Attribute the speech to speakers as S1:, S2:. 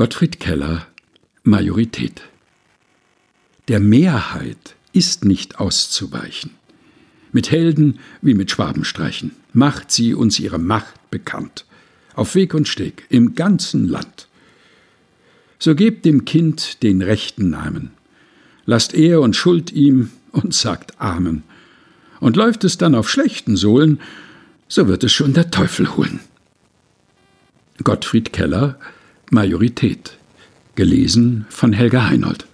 S1: Gottfried Keller Majorität Der Mehrheit ist nicht auszuweichen. Mit Helden wie mit Schwabenstreichen macht sie uns ihre Macht bekannt. Auf Weg und Steg, im ganzen Land. So gebt dem Kind den rechten Namen. Lasst Ehr und Schuld ihm und sagt Amen. Und läuft es dann auf schlechten Sohlen, so wird es schon der Teufel holen. Gottfried Keller Majorität. Gelesen von Helga Heinold.